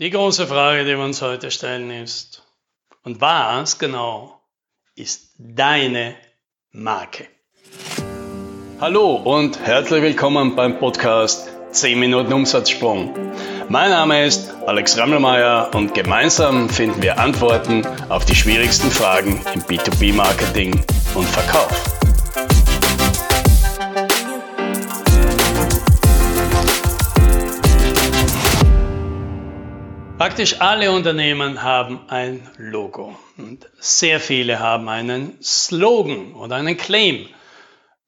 Die große Frage, die wir uns heute stellen, ist, und was genau ist deine Marke? Hallo und herzlich willkommen beim Podcast 10 Minuten Umsatzsprung. Mein Name ist Alex Rammelmeier und gemeinsam finden wir Antworten auf die schwierigsten Fragen im B2B-Marketing und Verkauf. Praktisch alle Unternehmen haben ein Logo und sehr viele haben einen Slogan oder einen Claim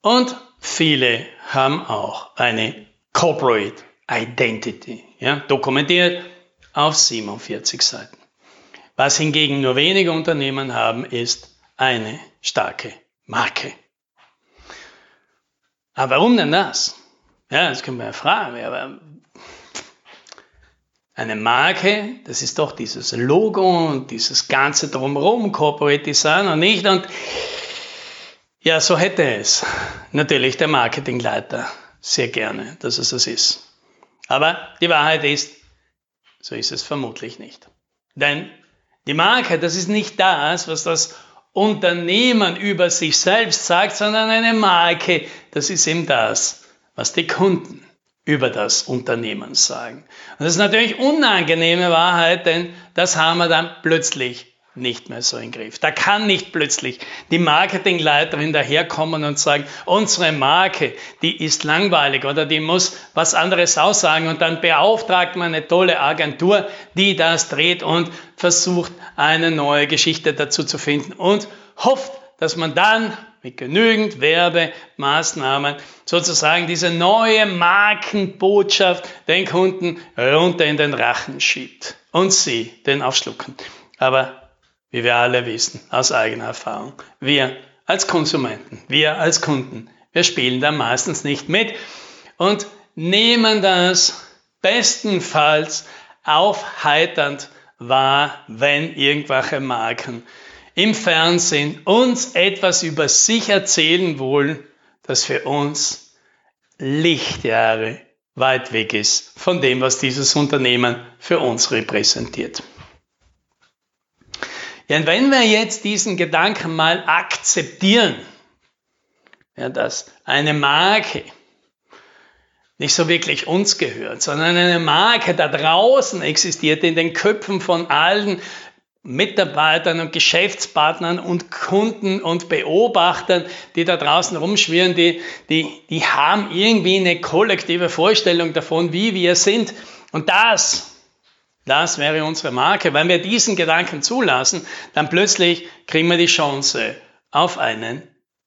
und viele haben auch eine Corporate Identity, ja, dokumentiert auf 47 Seiten. Was hingegen nur wenige Unternehmen haben, ist eine starke Marke. Aber warum denn das? Ja, das können wir ja fragen. Eine Marke, das ist doch dieses Logo und dieses ganze drumherum, Corporate Design und nicht. Und ja, so hätte es natürlich der Marketingleiter sehr gerne, dass es das ist. Aber die Wahrheit ist, so ist es vermutlich nicht. Denn die Marke, das ist nicht das, was das Unternehmen über sich selbst sagt, sondern eine Marke, das ist eben das, was die Kunden über das Unternehmen sagen. Und das ist natürlich unangenehme Wahrheit, denn das haben wir dann plötzlich nicht mehr so im Griff. Da kann nicht plötzlich die Marketingleiterin daherkommen und sagen, unsere Marke, die ist langweilig oder die muss was anderes aussagen und dann beauftragt man eine tolle Agentur, die das dreht und versucht, eine neue Geschichte dazu zu finden und hofft, dass man dann mit genügend Werbemaßnahmen sozusagen diese neue Markenbotschaft den Kunden runter in den Rachen schiebt und sie den aufschlucken. Aber wie wir alle wissen aus eigener Erfahrung, wir als Konsumenten, wir als Kunden, wir spielen da meistens nicht mit und nehmen das bestenfalls aufheiternd wahr, wenn irgendwelche Marken im Fernsehen uns etwas über sich erzählen wollen, das für uns Lichtjahre weit weg ist von dem, was dieses Unternehmen für uns repräsentiert. Ja, und wenn wir jetzt diesen Gedanken mal akzeptieren, ja, dass eine Marke nicht so wirklich uns gehört, sondern eine Marke da draußen existiert in den Köpfen von allen Mitarbeitern und Geschäftspartnern und Kunden und Beobachtern, die da draußen rumschwirren, die, die, die haben irgendwie eine kollektive Vorstellung davon, wie wir sind. Und das, das wäre unsere Marke. Wenn wir diesen Gedanken zulassen, dann plötzlich kriegen wir die Chance auf einen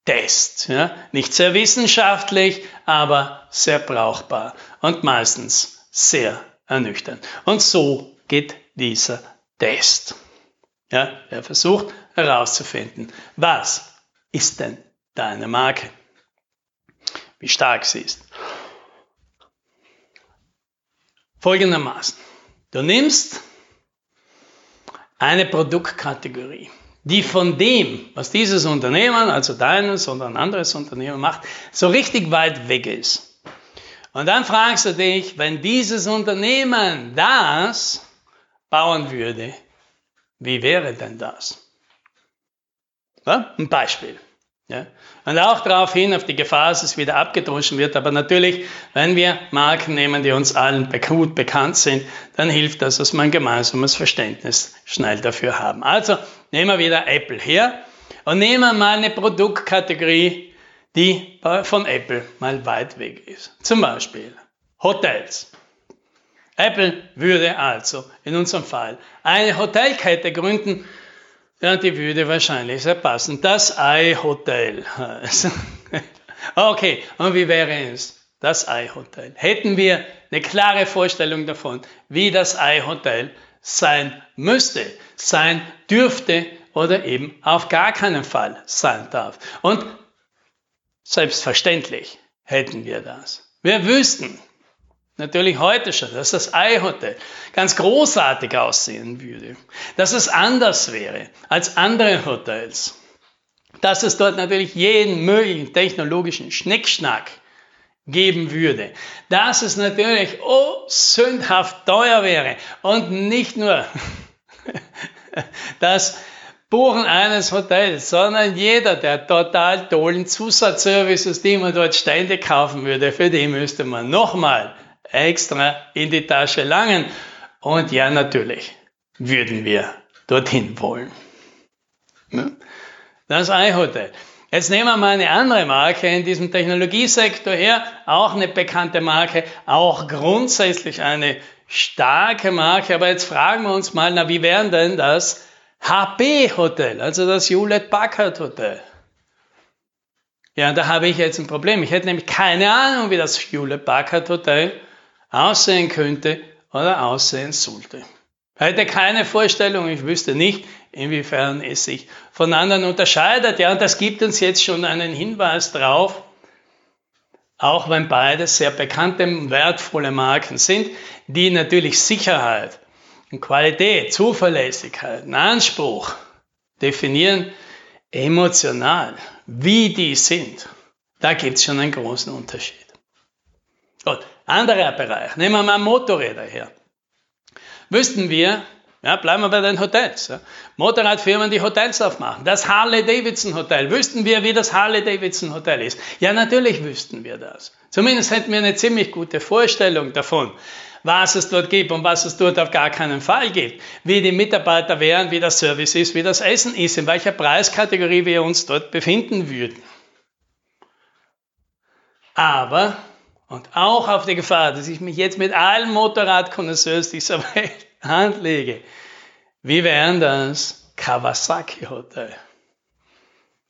Test. Ja? Nicht sehr wissenschaftlich, aber sehr brauchbar und meistens sehr ernüchternd. Und so geht dieser Test. Ja, er versucht herauszufinden, was ist denn deine Marke? Wie stark sie ist. Folgendermaßen. Du nimmst eine Produktkategorie, die von dem, was dieses Unternehmen, also deines oder ein anderes Unternehmen macht, so richtig weit weg ist. Und dann fragst du dich, wenn dieses Unternehmen das bauen würde, wie wäre denn das? Ja, ein Beispiel. Ja. Und auch darauf hin, auf die Gefahr, dass es wieder abgedroschen wird. Aber natürlich, wenn wir Marken nehmen, die uns allen gut bekannt sind, dann hilft das, dass wir ein gemeinsames Verständnis schnell dafür haben. Also nehmen wir wieder Apple her und nehmen mal eine Produktkategorie, die von Apple mal weit weg ist. Zum Beispiel Hotels. Apple würde also in unserem Fall eine Hotelkette gründen, ja, die würde wahrscheinlich sehr passen. Das Ei-Hotel. okay, und wie wäre es? Das Ei-Hotel. Hätten wir eine klare Vorstellung davon, wie das Ei-Hotel sein müsste, sein dürfte oder eben auf gar keinen Fall sein darf. Und selbstverständlich hätten wir das. Wir wüssten, Natürlich heute schon, dass das Eihotel ganz großartig aussehen würde, dass es anders wäre als andere Hotels, dass es dort natürlich jeden möglichen technologischen Schnickschnack geben würde, dass es natürlich oh sündhaft teuer wäre. Und nicht nur das Buchen eines Hotels, sondern jeder, der total tollen Zusatzservices, die man dort ständig kaufen würde, für die müsste man nochmal extra in die Tasche langen. Und ja, natürlich würden wir dorthin wollen. Das Eihotel. Jetzt nehmen wir mal eine andere Marke in diesem Technologiesektor her, auch eine bekannte Marke, auch grundsätzlich eine starke Marke. Aber jetzt fragen wir uns mal, na, wie wäre denn das HP Hotel, also das Hewlett Packard Hotel? Ja, da habe ich jetzt ein Problem. Ich hätte nämlich keine Ahnung, wie das Hewlett Packard Hotel aussehen könnte oder aussehen sollte. Ich hätte keine Vorstellung, ich wüsste nicht, inwiefern es sich von anderen unterscheidet. Ja, und das gibt uns jetzt schon einen Hinweis drauf, auch wenn beide sehr bekannte, wertvolle Marken sind, die natürlich Sicherheit und Qualität, Zuverlässigkeit, einen Anspruch definieren, emotional, wie die sind. Da gibt es schon einen großen Unterschied. Gut, anderer Bereich, nehmen wir mal Motorräder her. Wüssten wir, ja, bleiben wir bei den Hotels. Ja. Motorradfirmen, die Hotels aufmachen. Das Harley-Davidson Hotel. Wüssten wir, wie das Harley-Davidson Hotel ist? Ja, natürlich wüssten wir das. Zumindest hätten wir eine ziemlich gute Vorstellung davon, was es dort gibt und was es dort auf gar keinen Fall gibt. Wie die Mitarbeiter wären, wie das Service ist, wie das Essen ist, in welcher Preiskategorie wir uns dort befinden würden. Aber, und auch auf die Gefahr, dass ich mich jetzt mit allen Motorradkonnoisseurs dieser Welt anlege. Wie wären das Kawasaki Hotel?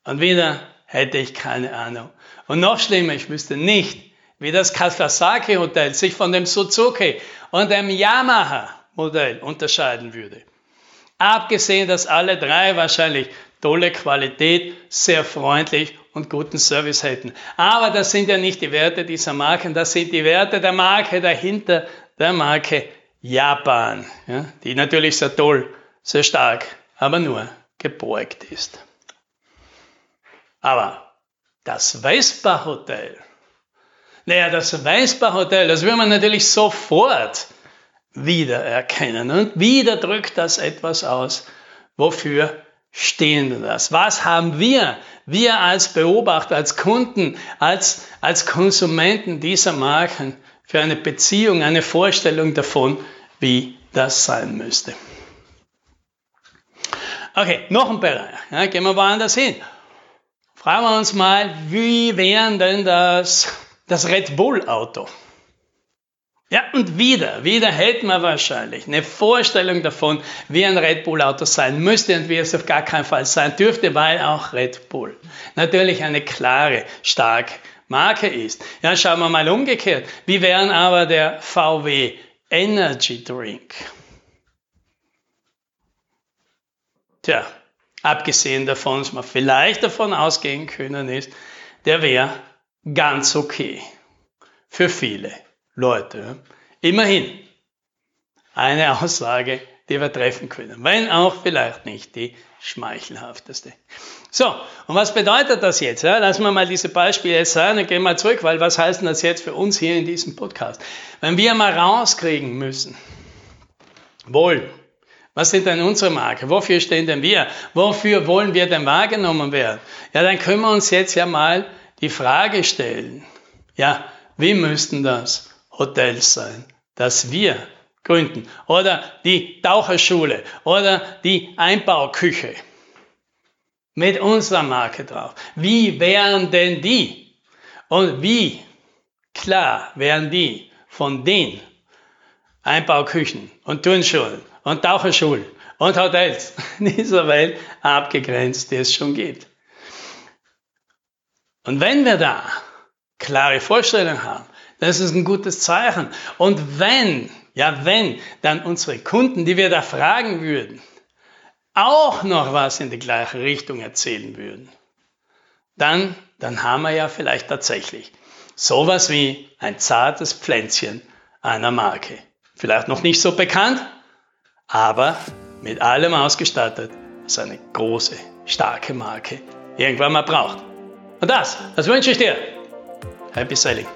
Und wieder hätte ich keine Ahnung. Und noch schlimmer, ich wüsste nicht, wie das Kawasaki Hotel sich von dem Suzuki und dem Yamaha Modell unterscheiden würde. Abgesehen, dass alle drei wahrscheinlich tolle Qualität, sehr freundlich und guten Service hätten. Aber das sind ja nicht die Werte dieser Marken, das sind die Werte der Marke dahinter, der Marke Japan, ja, die natürlich sehr toll, sehr stark, aber nur gebeugt ist. Aber das Vespa Hotel, naja, das Vespa Hotel, das will man natürlich sofort wiedererkennen. Und wieder drückt das etwas aus. Wofür stehen das? Was haben wir, wir als Beobachter, als Kunden, als, als Konsumenten dieser Marken für eine Beziehung, eine Vorstellung davon, wie das sein müsste. Okay, noch ein Bereich. Ja, gehen wir woanders hin. Fragen wir uns mal, wie wäre denn das, das Red Bull Auto? Ja, und wieder, wieder hätten wir wahrscheinlich eine Vorstellung davon, wie ein Red Bull Auto sein müsste und wie es auf gar keinen Fall sein dürfte, weil auch Red Bull natürlich eine klare, starke Marke ist. Ja, schauen wir mal umgekehrt. Wie wären aber der VW Energy Drink? Tja, abgesehen davon, dass man vielleicht davon ausgehen können ist, der wäre ganz okay für viele Leute. Immerhin eine Aussage, die wir treffen können, wenn auch vielleicht nicht die schmeichelhafteste. So, und was bedeutet das jetzt? Ja, lassen wir mal diese Beispiele jetzt sein und gehen mal zurück, weil was heißt denn das jetzt für uns hier in diesem Podcast? Wenn wir mal rauskriegen müssen, wohl, was sind denn unsere Marken? Wofür stehen denn wir? Wofür wollen wir denn wahrgenommen werden? Ja, dann können wir uns jetzt ja mal die Frage stellen, ja, wie müssten das Hotels sein, dass wir gründen? Oder die Taucherschule oder die Einbauküche? mit unserer Marke drauf. Wie wären denn die? Und wie klar wären die von den Einbauküchen und Turnschulen und Taucherschulen und Hotels dieser Welt abgegrenzt, die es schon gibt? Und wenn wir da klare Vorstellungen haben, das ist ein gutes Zeichen. Und wenn, ja wenn, dann unsere Kunden, die wir da fragen würden, auch noch was in die gleiche Richtung erzählen würden, dann, dann haben wir ja vielleicht tatsächlich sowas wie ein zartes Pflänzchen einer Marke. Vielleicht noch nicht so bekannt, aber mit allem ausgestattet, was eine große, starke Marke irgendwann mal braucht. Und das, das wünsche ich dir. Happy Sailing.